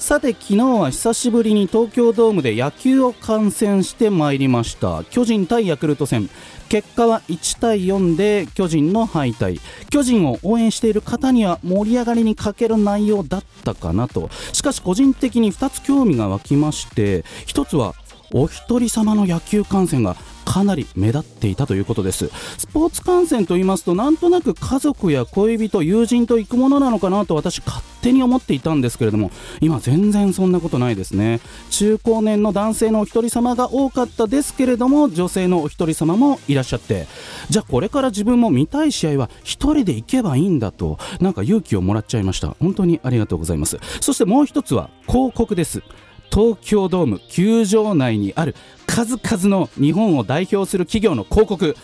さて昨日は久しぶりに東京ドームで野球を観戦してまいりました。巨人対ヤクルト戦。結果は1対4で巨人の敗退。巨人を応援している方には盛り上がりに欠ける内容だったかなと。しかし個人的に2つ興味が湧きまして1つはお一人様の野球観戦がかなり目立っていたということです。スポーツ観戦と言いますとなんとなく家族や恋人友人と行くものなのかなと私勝手に思っていたんですけれども今全然そんなことないですね。中高年の男性のお一人様が多かったですけれども女性のお一人様もいらっしゃってじゃあこれから自分も見たい試合は一人で行けばいいんだとなんか勇気をもらっちゃいました。本当にありがとうございます。そしてもう一つは広告です。東京ドーム球場内にある数々の日本を代表する企業の広告。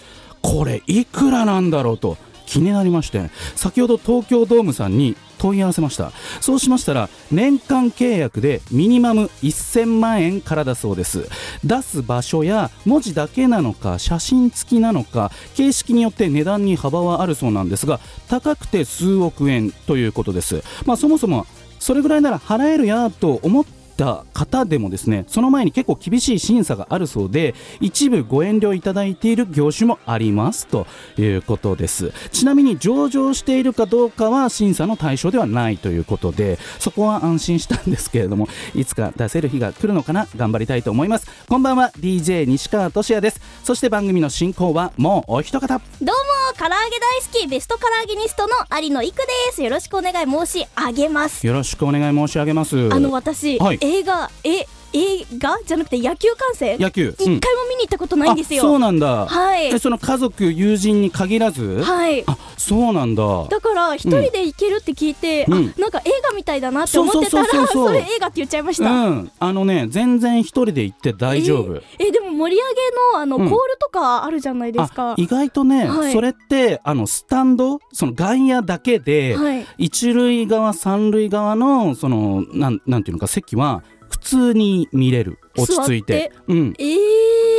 これいくらなんだろうと。気になりまして。先ほど東京ドームさんに問い合わせました。そうしましたら年間契約でミニマム1000万円からだそうです。出す場所や文字だけなのか写真付きなのか形式によって値段に幅はあるそうなんですが高くて数億円ということです。まあそもそもそれぐらいなら払えるやと思った方でもですねその前に結構厳しい審査があるそうで一部ご遠慮いただいている業種もありますということです。ちなみに上場しているかどうかは審査の対象ではないということでそこは安心したんですけれどもいつか出せる日が来るのかな頑張りたいと思います。こんばんは DJ 西川俊也です。そして番組の進行はもうお一方。どうも唐揚げ大好きベスト唐揚げニストの有野育です。よろしくお願い申し上げます。よろしくお願い申し上げます。あの私、はい。映画え映画？じゃなくて野球観戦？野球。一回も見に行ったことないんですよ、あそうなんだ。はい。えその家族友人に限らず？はい。あそうなんだ。だから一人で行けるって聞いて、うん。あなんか映画みたいだなって思ってたらそれ映画って言っちゃいました、うん。あのね全然一人で行って大丈夫、えでも盛り上げのあの、うん。コールとかあるじゃないですか。あ意外とね、はい。それってあのスタンド？その外野だけで、はい。一塁側三塁側のそのなんなんていうのか席は普通に見れる。落ち着いて。うん。え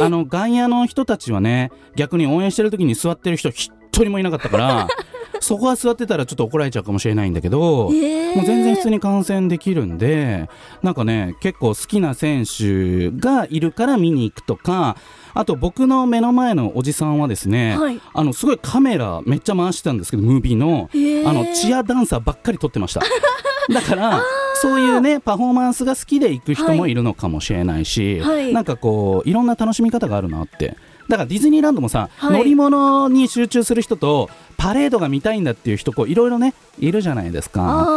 ー、あの外野の人たちはね逆に応援してる時に座ってる人一人もいなかったから そこは座ってたらちょっと怒られちゃうかもしれないんだけど、えー。もう全然普通に観戦できるんでなんかね結構好きな選手がいるから見に行くとかあと僕の目の前のおじさんはですね、はい。あのすごいカメラめっちゃ回してたんですけどムービーの。へー。あのチアダンサーばっかり撮ってました。だからそういうねパフォーマンスが好きで行く人もいるのかもしれないし、はい。なんかこういろんな楽しみ方があるなって。だからディズニーランドもさ、はい。乗り物に集中する人とパレードが見たいんだっていう人こういろいろねいるじゃないですか。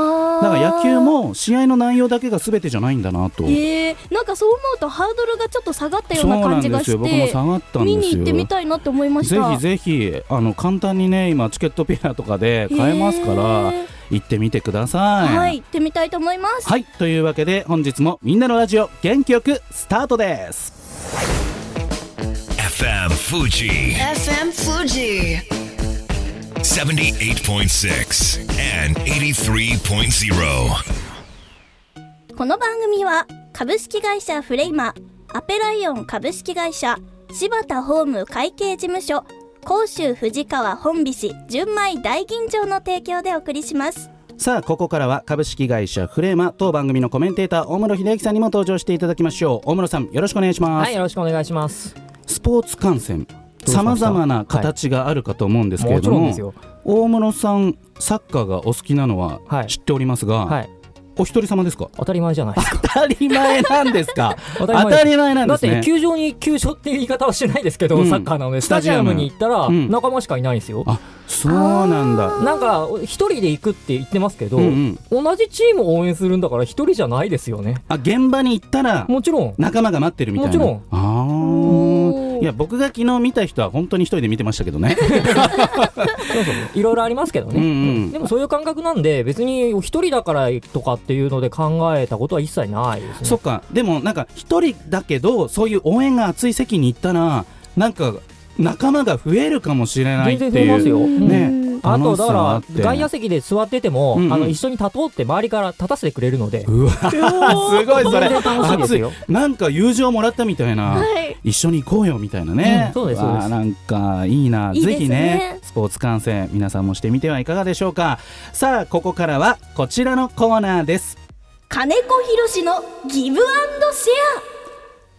だから野球も試合の内容だけが全てじゃないんだなと、えー、なんかそう思うとハードルがちょっと下がったようなな感じがんですよ。僕もして下がったんですよ。見に行ってみたいなって思いました。ぜひぜひあの簡単にね今チケットペアとかで買えますからへー行ってみてくださいはい行ってみたいと思いますはいというわけで本日もみんなのラジオ元気よくスタートです FM Fuji FM Fuji. 78.6 and 83.0. この番組は株式会社フレイマアペライオン株式会社柴田ホーム会計事務所甲州藤川本菱純米大吟醸の提供でお送りします。さあここからは株式会社フレーマ当番組のコメンテーター大室秀樹さんにも登場していただきましょう。大室さんよろしくお願いします、はい、よろしくお願いします。スポーツ観戦しさまざまな形があるかと思うんですけれども,、ろんですよ。大室さんサッカーがお好きなのははい。知っておりますが、はい、お一人様ですか？当たり前じゃないですか。当たり前なんですか？当当たり前なんだってですね球場に球場っていう言い方はしないですけど、うん。サッカーなのでスタジアムに行ったらうん。仲間しかいないんですよ。あそうなんだ。なんか一人で行くって言ってますけど、うんうん。同じチームを応援するんだから一人じゃないですよね。あ現場に行ったらもちろん。仲間が待ってるみたいな。もちろん。ああいや僕が昨日見た人は本当に一人で見てましたけどね。そうそう。いろいろありますけどね、うんうん。でもそういう感覚なんで別に一人だからとかっていうので考えたことは一切ないですね。そっか。でもなんか一人だけどそういう応援が熱い席に行ったらなんか仲間が増えるかもしれないっていう全然増えますよ、ねあとだから外野席で座ってても、うんうんあの一緒に立とうって周りから立たせてくれるので。うわすごいそれ。楽しいですよ。熱い。なんか友情もらったみたいな、はい。一緒に行こうよみたいなね、うんそうですそうです。なんかいいな。ね。ぜひねスポーツ観戦皆さんもしてみてはいかがでしょうか。さあここからはこちらのコーナーです。金子ひろしのギブアンドシ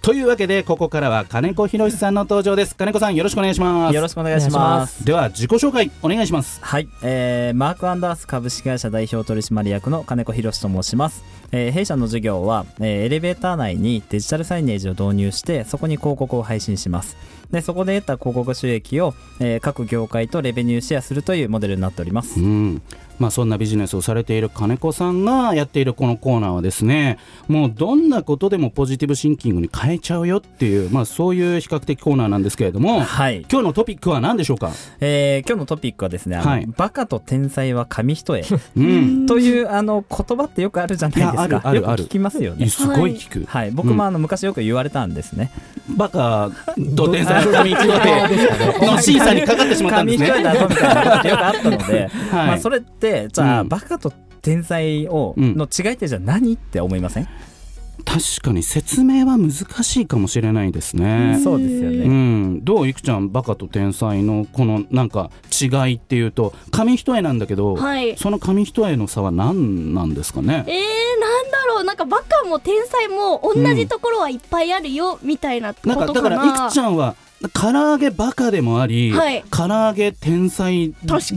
というわけでここからは金子博さんの登場です金子さんよろしくお願いしますよろしくお願いします。では自己紹介お願いしますはい、えー、マークアンダース株式会社代表取締役の金子博と申します。えー弊社の事業は、えーエレベーター内にデジタルサイネージを導入して、そこに広告を配信します。で、そこで得た広告収益を、えー各業界とレベニューシェアするというモデルになっております。うんまあ、そんなビジネスをされている金子さんがやっているこのコーナーはですねもうどんなことでもポジティブシンキングに変えちゃうよっていう、まあ、そういう比較的コーナーなんですけれどもはい、今日のトピックは何でしょうか、えー今日のトピックはですね、はい。バカと天才は紙一重。うん、というあの言葉ってよくあるじゃないですいやあるか。あるある。聞きますよね。すごい聞く、はい、僕もあの昔よく言われたんですね。バカと天才の紙一重の審査にかかってしまったんですね。紙一重だぞみたいなよくあったので、はい。まあそれってじゃあ、うん。バカと天才を、うんの違いってじゃあ何って思いません、確かに説明は難しいかもしれないですね。そうですようね、ん、どういくちゃんバカと天才のこのなんか違いっていうと紙一重なんだけど、はい。その紙一重の差は何なんですかね？えー、なんだろう。なんかバカも天才も同じところはいっぱいあるよ、みたいなことな。ん。かなかだからいくちゃんは唐揚げバカでもあり、はい。唐揚げ天才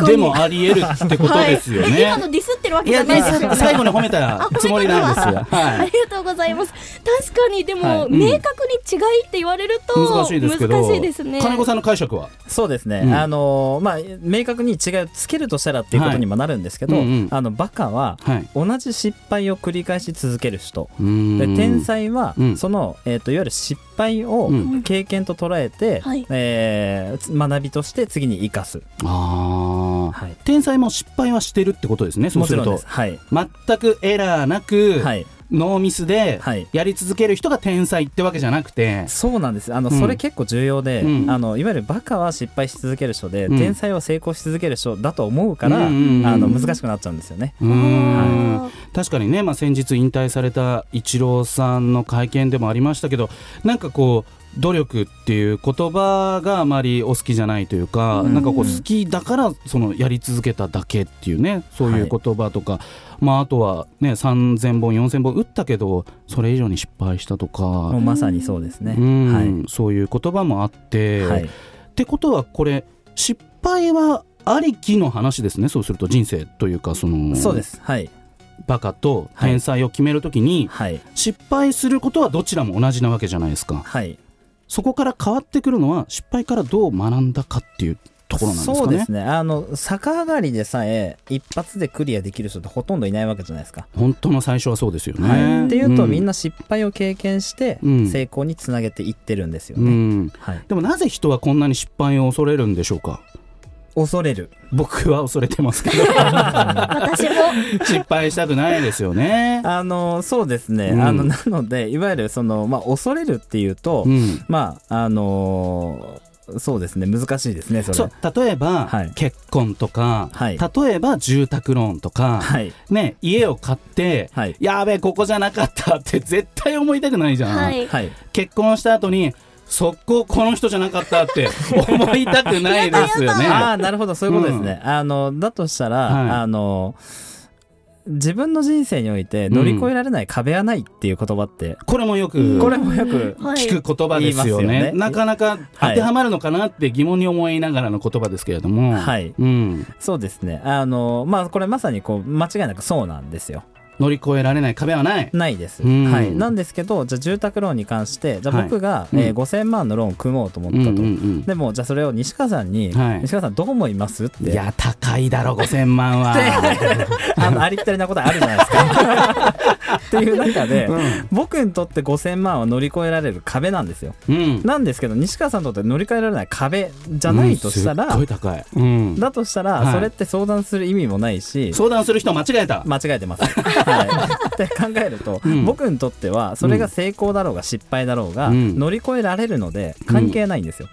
でもあり得るってことですよはい。今のディスってるわけじゃないですよね。最後に褒めたつもりなんですよ。あはい。りがとうございます。確かにでも、はい。うん。明確に違いって言われると難しいですけど難しいですね。金子さんの解釈は？そうですね、うん。あのまあ明確に違いをつけるとしたらっていうことにもなるんですけど、はい。うんうん。あのバカははい。同じ失敗を繰り返し続ける人。で天才は、うん。その、えー、といわゆる失敗をうん。経験と捉えて、はい。えー学びとして次に生かす、あー。はい、天才も失敗はしてるってことですねそうすると。もちろんです、はい。全くエラーなく、はい、ノーミスではい。やり続ける人が天才ってわけじゃなくて、そうなんです。あの、うん。それ結構重要で、うん。あのいわゆるバカは失敗し続ける人で、うん天才は成功し続ける人だと思うから、うんうんうんあの難しくなっちゃうんですよね。うーんあ確かにね、まあ、先日引退されたイチローさんの会見でもありましたけどなんかこう努力っていう言葉があまりお好きじゃないというか、うんなんかこう好きだからそのやり続けただけっていうねそういう言葉とか、まあ、あとは、ね、3000本4000本打ったけどそれ以上に失敗したとか、まさにそうですね。うんはいそういう言葉もあって、はいってことはこれ失敗はありきの話ですねそうすると人生というかそのそうです。はい。バカと天才を決めるときに、はい。失敗することはどちらも同じなわけじゃないですかはい。そこから変わってくるのは失敗からどう学んだかっていうところなんですかね。そうですね。あの、逆上がりでさえ、一発でクリアできる人ってほとんどいないわけじゃないですか。本当の最初はそうですよね、はい、っていうと、みんな、な失敗を経験してうん。成功につなげていってるんですようね。ん、はい、でもなぜ人はこんなに失敗を恐れるんでしょうか恐れる。僕は恐れてますけど。私も。失敗したくないですよね。あのそうですね、うん。あのなのでいわゆるその、まあ、恐れるっていうと、うん。まああのそうですね。難しいですねそれ。そう。例えば、はい。結婚とか、はい。例えば住宅ローンとか、はい。ね、家を買って、はい。やべえここじゃなかったって絶対思いたくないじゃん、結婚した後に速攻この人じゃなかったって思いたくないですよね。ああなるほどそういうことですね、あのだとしたら、はい。あの自分の人生において乗り越えられない壁はないっていう言葉って、これもよくこれもよくはい。聞く言葉ですよね。言いますよね。なかなか当てはまるのかなって疑問に思いながらの言葉ですけれども。はい。うん。そうですね。あのまあこれまさにこう間違いなくそうなんですよ乗り越えられない壁はない。ないです、うん。はい、なんですけどじゃあ住宅ローンに関してじゃあ僕が、はいえー5000万のローンを組もうと思ったと、うんうんうんでもじゃあそれを西川さんに、はい。西川さんどう思いますって。いや高いだろ5000万は。あのありきたりなことあるじゃないですかっていう中で、僕にとって5000万は乗り越えられる壁なんですよ。うん。なんですけど西川さんにとって乗り換えられない壁じゃないとしたら、うん。すっごい高い、うん、だとしたら、はい。それって相談する意味もないし相談する人間違えた、間違えてます。はい、って考えると、うん。僕にとってはそれが成功だろうが失敗だろうが、うん。乗り越えられるので関係ないんですよ、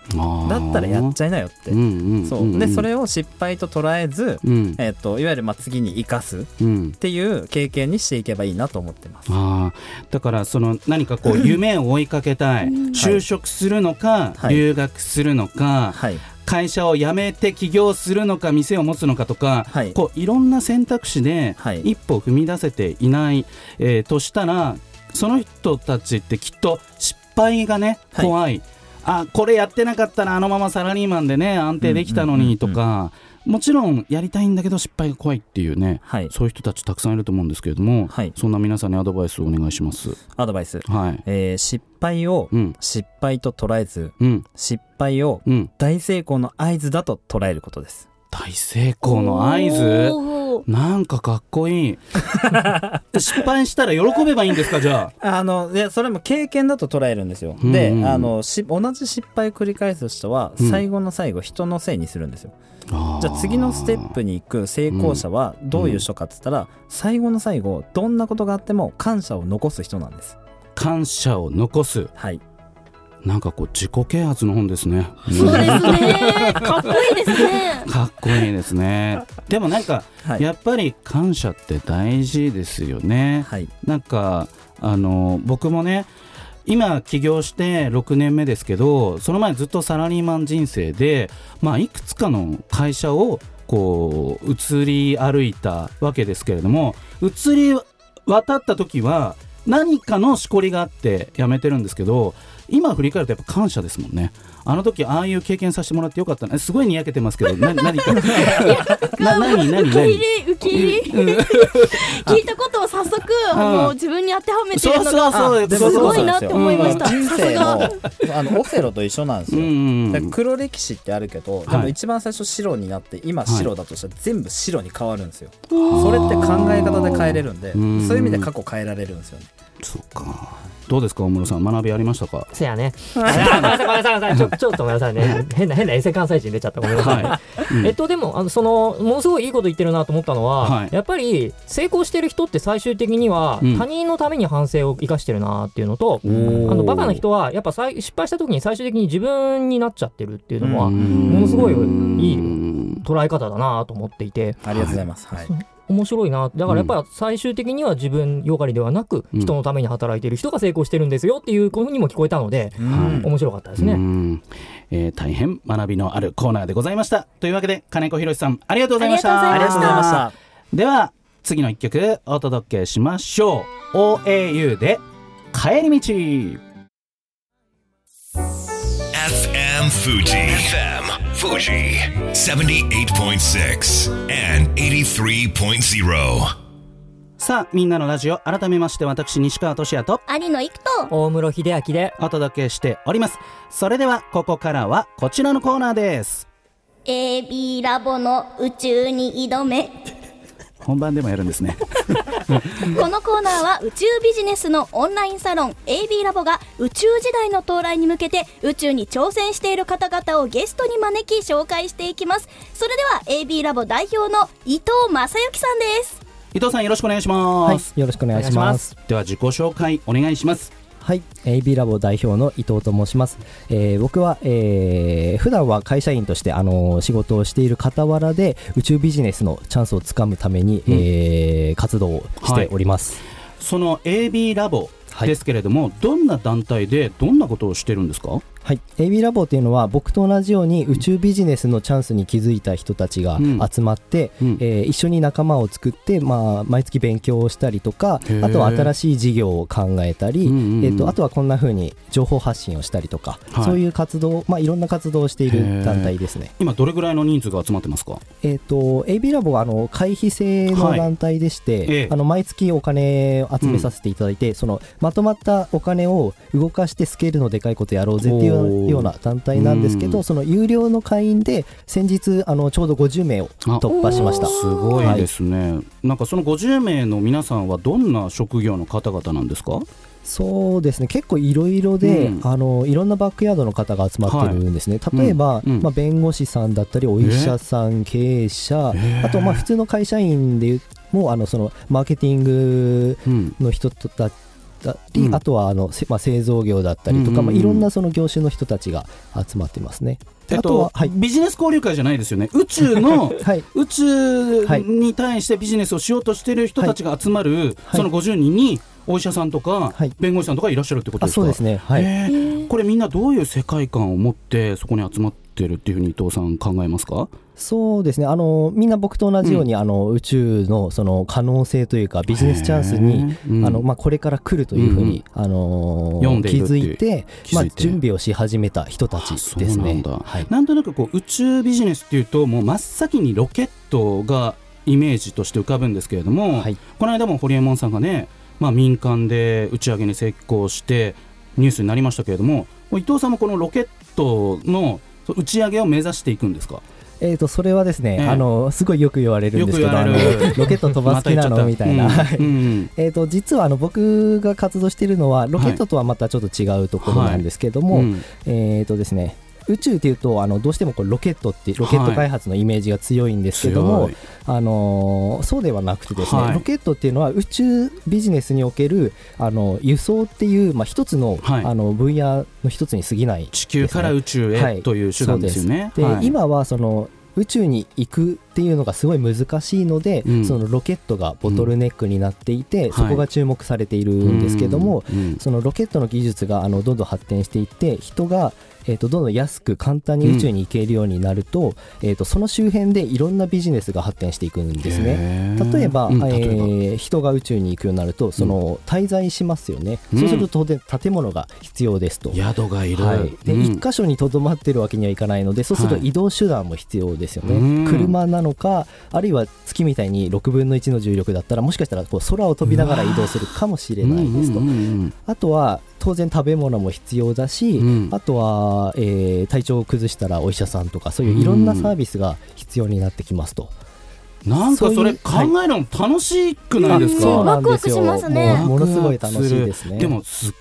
だったらやっちゃいなよって、うんうんそう。でそれれを失敗と捉えず、うん。えっといわゆるまあ次に生かすっうん。ていう経験にしていけばいいなと思ってます。あー。だからその何かこう夢を追いかけたい。就職するのか、はい。留学するのか、はい、会社を辞めて起業するのか店を持つのかとか、はい。こういろんな選択肢ではい。一歩踏み出せていない、えーとしたらその人たちってきっと失敗がねはい。怖い、あこれやってなかったらあのままサラリーマンでね安定できたのにとか、もちろんやりたいんだけど失敗が怖いっていうねはい、そういう人たちたくさんいると思うんですけれども、はいそんな皆さんにアドバイスをお願いします。アドバイス、はい。えー失敗をうん。失敗と捉えずうん。失敗をうん。大成功の合図だと捉えることです。大成功の合図？なんかかっこいい。失敗したら喜べばいいんですか、じゃあ？のいやそれも経験だと捉えるんですよ。うんでうんあのし同じ失敗を繰り返す人はうん最後の最後人のせいにするんですよ。あ。じゃあ次のステップに行く成功者はどういう人かって言ったら最後の最後どんなことがあっても感謝を残す人なんです。感謝を残す。はい。なんかこう自己啓発の本ですね。そうですね かっこいいですねかっこいいですね。でもなんか、はい。やっぱり感謝って大事ですよね。はい。なんかあの僕もね今起業して6年目ですけどその前ずっとサラリーマン人生で、まあ、いくつかの会社をこう移り歩いたわけですけれども移り渡った時は何かのしこりがあって辞めてるんですけど今振り返るとやっぱ感謝ですもんね。あの時ああいう経験させてもらってよかったな。すごいにやけてますけどな 何か。な何何受け入何れ受け入れうん。聞いたことを早速あの自分に当てはめてそうるのがそうそうでもすごいなって思いました。人生もあのオセロと一緒なんですうよ。黒歴史ってあるけど、でも一番最初白になって今白だとしたら全部白に変わるんですよ、それって考え方で変えれるんで、うん。そういう意味で過去変えられるんですよね。そうか。どうですか大室さん？学びありましたか？せやね。あごめんなさい、ごめんなさい、ごめんなさい。ちょっとごめんなさいね。変な、変な衛星関西人出ちゃった。ごめんなさい。はい、うん。えっと、でも、あの、その、ものすごいいいこと言ってるなと思ったのは、はい。やっぱり、成功してる人って最終的には、うん。他人のために反省を生かしてるなっていうのと、あの、バカな人は、やっぱさい失敗した時に最終的に自分になっちゃってるっていうのは、うん。ものすごいいいうん捉え方だなと思っていて、ありがとうございます、はい面白いな。だからやっぱ最終的には自分よがりではなく、うん。人のために働いている人が成功してるんですよっていうふうにも聞こえたので、うん面白かったですね。うん。えー大変学びのあるコーナーでございました。というわけで金子博さんありがとうございました。ありがとうございました。ありがとうございました。では次の一曲お届けしましょう。OAU で帰り道。FM Fuji. FM Fuji. 78.6 and 83.0. さあみんなのラジオ改めまして私西川俊也と有野育と大室秀明で、お届けしておりますそれではここからはこちらのコーナーです AB ラボの宇宙に挑め本番でもやるんですね。このコーナーは宇宙ビジネスのオンラインサロン AB ラボが宇宙時代の到来に向けて宇宙に挑戦している方々をゲストに招き紹介していきます。それでは AB ラボ代表の伊藤正幸さんです。伊藤さんよろしくお願いします、よろしくお願いします。では自己紹介お願いしますはい、AB ラボ代表の伊藤と申します。えー僕は、えー普段は会社員として、あのー仕事をしている傍らで宇宙ビジネスのチャンスをつかむために、うん。えー活動をしております。その AB ラボはい。ですけれども、どんな団体でどんなことをしてるんですか？はい、AB ラボっていうのは僕と同じように宇宙ビジネスのチャンスに気づいた人たちがうん。集まって、うん。えー一緒に仲間を作って、まあ、毎月勉強をしたりとかあとは新しい事業を考えたり、うんうんうん。えー、とあとはこんな風に情報発信をしたりとか、はい。そういう活動、まあ、いろんな活動をしている団体ですね。今どれぐらいの人数が集まってますか？えー、と AB ラボはあの会費制の団体でして、ええ。あの毎月お金を集めさせていただいて、そのまとまったお金を動かしてスケールのでかいことやろうぜっていうおーような団体なんですけうん。どその有料の会員で先日あのちょうど50名を突破しました。すごいですね、なんかその50名の皆さんはどんな職業の方々なんですか？そうですね。結構いろいろで、うん。あのいろんなバックヤードの方が集まってるんですね、例えば、うん。うん。まあ、弁護士さんだったりお医者さん、経営者、えー。あとまあ普通の会社員でもあのそのマーケティングうん。の人だったり、うん。あとはあの、せまあ、製造業だったりとか、うんうんうん。まあ、いろんなその業種の人たちが集まってますね。でえっあとはと、はい。ビジネス交流会じゃないですよね。宇宙の はい。宇宙に対してビジネスをしようとしてる人たちが集まる、はい。その50人にお医者さんとか、はい。弁護士さんとかいらっしゃるってことですか？あそうですね、はい。へー。これみんなどういう世界観を持ってそこに集まってるっていうふうに伊藤さん考えますか？そうですね。あのみんな僕と同じように、あの宇宙のその可能性というかビジネスチャンスに、あのまあ、これから来るというふうに、あの読んでい気るっていう。づいてまあ準備をし始めた人たちですあそうなねんだ。はい。なんとなくこう宇宙ビジネスっていうともう真っ先にロケットがイメージとして浮かぶんですけれども、はい。この間もホリエモンさんがね、まあ、民間で打ち上げに成功してニュースになりましたけれども伊藤さんもこのロケットの打ち上げを目指していくんですか？えー、とそれはですね、ええ。あのすごいよく言われるんですけどあのロケット飛ばす気なの？みたいな。うん。うん。えー、と実はあの僕が活動しているのはロケットとはまたちょっと違うところなんですけども、うん。えーとですね、宇宙っていうとあのどうしてもこうロケットってロケット開発のイメージが強いんですけども、強い。あのーそうではなくてですね、はい。ロケットっていうのは宇宙ビジネスにおけるあの輸送っていう、まあ、一つの,、はい。あの分野の一つに過ぎない地球から宇宙はいへという手段ですよね。で、はい。今はその宇宙に行くっていうのがすごい難しいので、うん。そのロケットがボトルネックになっていて、ん。そこが注目されているんですけども、うん。うん。そのロケットの技術があのどんどん発展していって人が、えー、とどんどん安く簡単に宇宙に行けるようになると,、えー、とその周辺でいろんなビジネスが発展していくんですね。例えば、うんえー人が宇宙に行くようになるとその滞在しますよね、うん。そうすると当然建物が必要ですと。宿がいる、はい、でうん。一箇所にとどまってるわけにはいかないのでそうするとはい移動手段も必要ですよね、うん。車なのかあるいは月みたいに6分の1の重力だったらもしかしたらこう空を飛びながら移動するかもしれないですと、うんうんうん。あとは当然食べ物も必要だし、うん。あとは、えー体調を崩したらお医者さんとかそういういろんなサービスが必要になってきますと。なんかそれ考えるの楽しくないですか、そうなんですよ。ワクワクしますね。ものすごい楽しいですね。でもすっ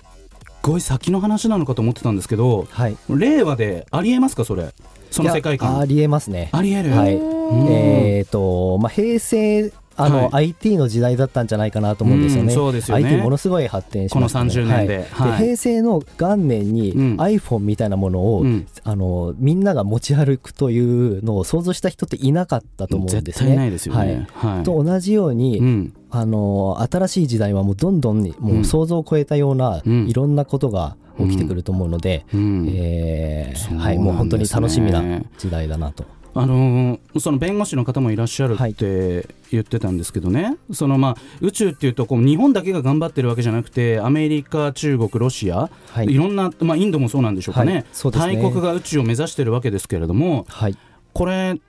ごい先の話なのかと思ってたんですけどはい、令和でありえますかそれ？その世界いやあ観りえますね。ありえる、はい。うん。えーとまあ、平成あの、はい。IT の時代だったんじゃないかなと思うんですよね。うんそうですよね。IT ものすごい発展しました、ね、この30年で。はい。はい。平成の元年にうん。iPhone みたいなものを、うん。あのみんなが持ち歩くというのを想像した人っていなかったと思うんですね。絶対ないですよね、はい。と同じように、うん。あの新しい時代はもうどんどんにもう想像を超えたような、うん。いろんなことが起きてくると思うので、うん。えはい、もう本当に楽しみな時代だなと。あのーその弁護士の方もいらっしゃるはい。って言ってたんですけどね、そのまあ宇宙っていうとこう日本だけが頑張ってるわけじゃなくてアメリカ、中国、ロシア、はい。い、ろんな、まあ、インドもそうなんでしょうかね,、はい。そうですね。大国が宇宙を目指してるわけですけれどもはい。これ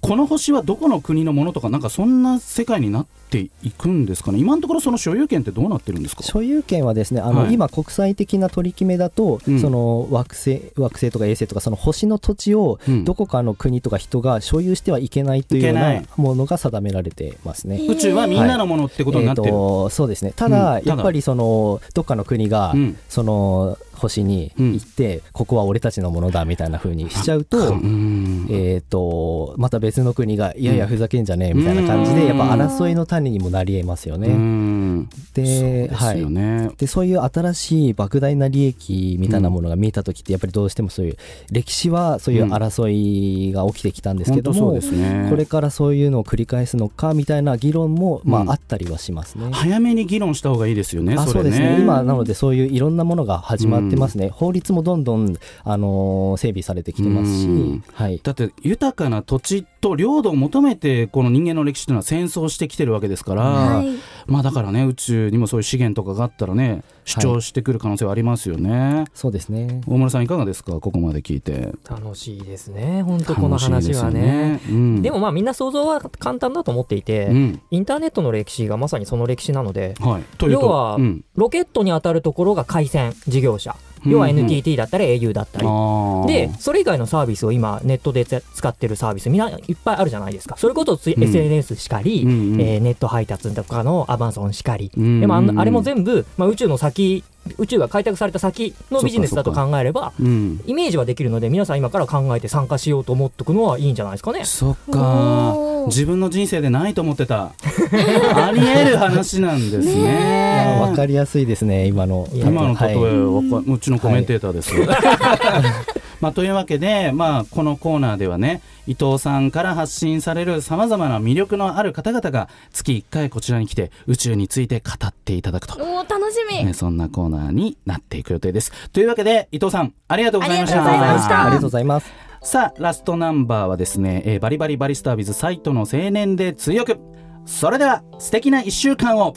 この星はどこの国のものとかなんかそんな世界になっていくんですかね。今のところその所有権ってどうなってるんですか？所有権はですねあの、はい。今国際的な取り決めだと、うん。その惑星惑星とか衛星とかその星の土地をうん。どこかの国とか人が所有してはいけないというようなものが定められてますね。宇宙はみんなのものってことになってる、えーとそうですね。ただ、うん。ただ。やっぱりそのどっかの国が、うん。その星に行って、ここは俺たちのものだみたいな風にしちゃうと,、うん。えー、とまた別の国がいやいやふざけんじゃねえみたいな感じで、うん。やっぱ争いの種にもなりえますようね。んそうでですはい。でそういう新しい莫大な利益みたいなものが見えた時ってやっぱりどうしてもそういう歴史はそういう争いが起きてきたんですけども、うですね。これからそういうのを繰り返すのかみたいな議論も、まうん。あ、あったりはしますね。早めに議論した方がいいですよね、あそうですね。今なのでそういういろんなものが始まっってますね、法律もどんどん、あのー整備されてきてますし、うん。はい、だって豊かな土地と領土を求めてこの人間の歴史というのは戦争してきてるわけですから、はい。まあだからね宇宙にもそういう資源とかがあったらね主張してくる可能性はありますよね、そうですね。大村さんいかがですか？ここまで聞いて。楽しいですね。本当この話はね。うん、でもまあみんな想像は簡単だと思っていて、うん。インターネットの歴史がまさにその歴史なのではい、要はうん。ロケットに当たるところが回線事業者。要はうんうん NTT だったり au だったり、あー。でそれ以外のサービスを今ネットでつ使ってるサービスみんないっぱいあるじゃないですか。それこそつ、うん。SNS しかり、うんうん。えーネット配達とかのアマゾンしかり、うんうんうん。でもあのあれも全部、まあ、宇宙の先宇宙が開拓された先のビジネスだと考えればうん。イメージはできるので皆さん今から考えて参加しようと思っとくのはいいんじゃないですかね。そっか。自分の人生でないと思ってた。ありえる話なんですね。わかりやすいですね、今の。今の例え、はうちのコメンテーターです、まあ、というわけで、まあ、このコーナーではね伊藤さんから発信されるさまざまな魅力のある方々が月1回こちらに来て宇宙について語っていただくと、おー楽しみ、ねそんなコーナーになっていく予定です。というわけで伊藤さんありがとうございました。ありがとうございました。ありがとうございます。さあラストナンバーはですね、えーバリバリバリスタービズサイトの青年で強く。それでは素敵な1週間を。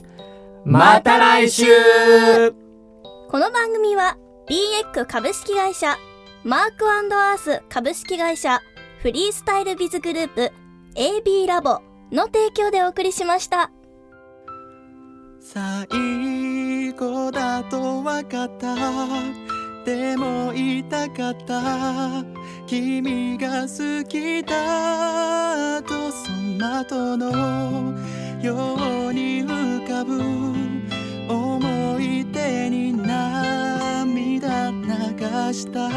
また来週。この番組は BX 株式会社マークアース株式会社フリースタイルビズグループ AB ラボの提供でお送りしました。最後だと分かった。でも言いたかった。君が好きだとその後のように浮かぶ思い出に涙出した健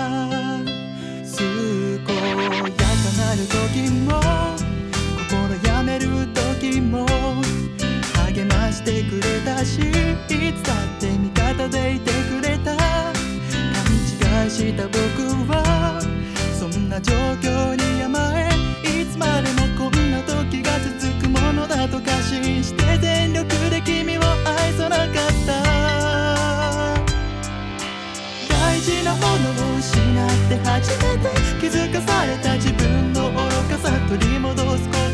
やかなる時も心やめる時も励ましてくれたしいつだって味方でいてくれた勘違いした僕はそんな状況に甘えのを失って初めて気づかされた自分の愚かさ取り戻すこと